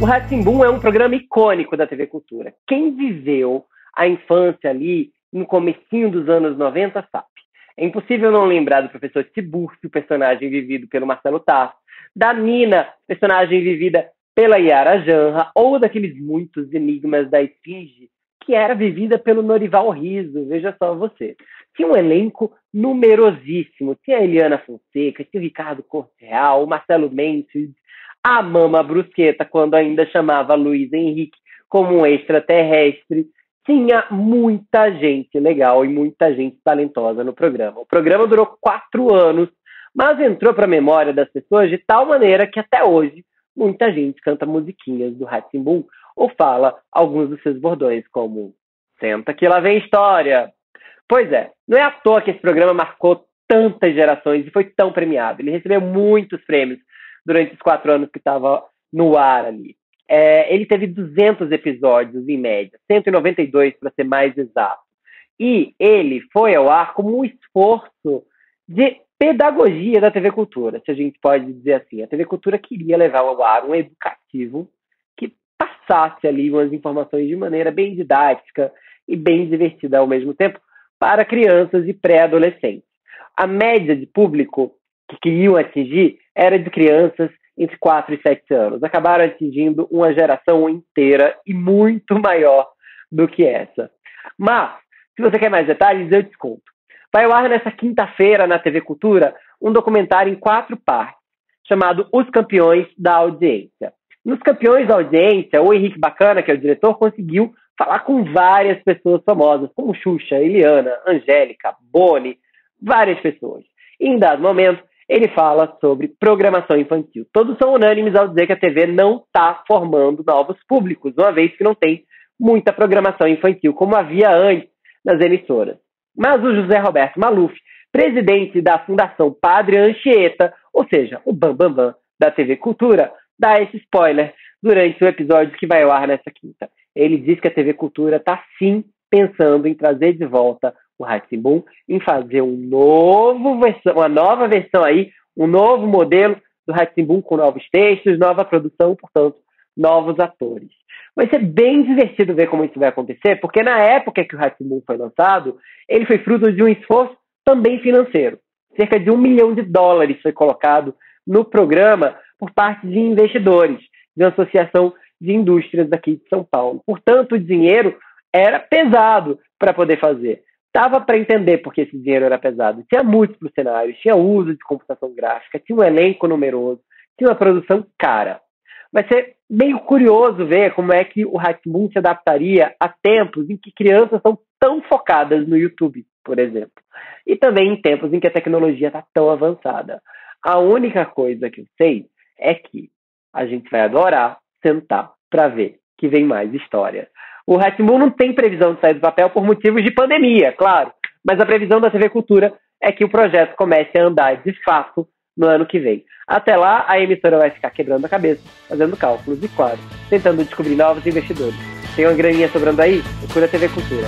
O Ratimbum é um programa icônico da TV Cultura. Quem viveu a infância ali no comecinho dos anos 90 sabe. É impossível não lembrar do professor Tiburcio, personagem vivido pelo Marcelo Tasso, da Nina, personagem vivida pela Yara Janra, ou daqueles muitos enigmas da Esfinge, que era vivida pelo Norival Riso, veja só você. Tinha um elenco numerosíssimo, tinha a Eliana Fonseca, tinha o Ricardo Correal, o Marcelo Mendes, a Mama Brusqueta, quando ainda chamava Luiz Henrique como um extraterrestre. Tinha muita gente legal e muita gente talentosa no programa. O programa durou quatro anos, mas entrou para a memória das pessoas de tal maneira que até hoje muita gente canta musiquinhas do Ratimbum ou fala alguns dos seus bordões, como Senta que lá vem história. Pois é, não é à toa que esse programa marcou tantas gerações e foi tão premiado. Ele recebeu muitos prêmios, durante os quatro anos que estava no ar ali. É, ele teve 200 episódios em média, 192 para ser mais exato. E ele foi ao ar como um esforço de pedagogia da TV Cultura, se a gente pode dizer assim. A TV Cultura queria levar ao ar um educativo que passasse ali umas informações de maneira bem didática e bem divertida ao mesmo tempo para crianças e pré-adolescentes. A média de público que queriam atingir era de crianças entre 4 e 7 anos. Acabaram atingindo uma geração inteira e muito maior do que essa. Mas, se você quer mais detalhes, eu desconto. Vai ao ar nessa quinta-feira na TV Cultura um documentário em quatro partes, chamado Os Campeões da Audiência. Nos Campeões da Audiência, o Henrique Bacana, que é o diretor, conseguiu falar com várias pessoas famosas, como Xuxa, Eliana, Angélica, Boni, várias pessoas. E, em dado momento, ele fala sobre programação infantil. Todos são unânimes ao dizer que a TV não está formando novos públicos, uma vez que não tem muita programação infantil, como havia antes nas emissoras. Mas o José Roberto Maluf, presidente da Fundação Padre Anchieta, ou seja, o Bambambam Bam Bam da TV Cultura, dá esse spoiler durante o episódio que vai ao ar nessa quinta. Ele diz que a TV Cultura está sim pensando em trazer de volta o Ratimbun em fazer um novo versão, uma nova versão aí, um novo modelo do Ratimbun com novos textos, nova produção, portanto, novos atores. Vai ser bem divertido ver como isso vai acontecer, porque na época que o Ratimbun foi lançado, ele foi fruto de um esforço também financeiro. Cerca de um milhão de dólares foi colocado no programa por parte de investidores, de uma associação de indústrias daqui de São Paulo. Portanto, o dinheiro era pesado para poder fazer. Dava para entender porque esse dinheiro era pesado. Tinha múltiplos cenários, tinha uso de computação gráfica, tinha um elenco numeroso, tinha uma produção cara. Vai ser meio curioso ver como é que o Hackmoon se adaptaria a tempos em que crianças são tão focadas no YouTube, por exemplo. E também em tempos em que a tecnologia está tão avançada. A única coisa que eu sei é que a gente vai adorar sentar para ver que vem mais história. O Hatmoon não tem previsão de sair do papel por motivos de pandemia, claro, mas a previsão da TV Cultura é que o projeto comece a andar de fato no ano que vem. Até lá, a emissora vai ficar quebrando a cabeça, fazendo cálculos e, claro, tentando descobrir novos investidores. Tem uma graninha sobrando aí? Procura a TV Cultura.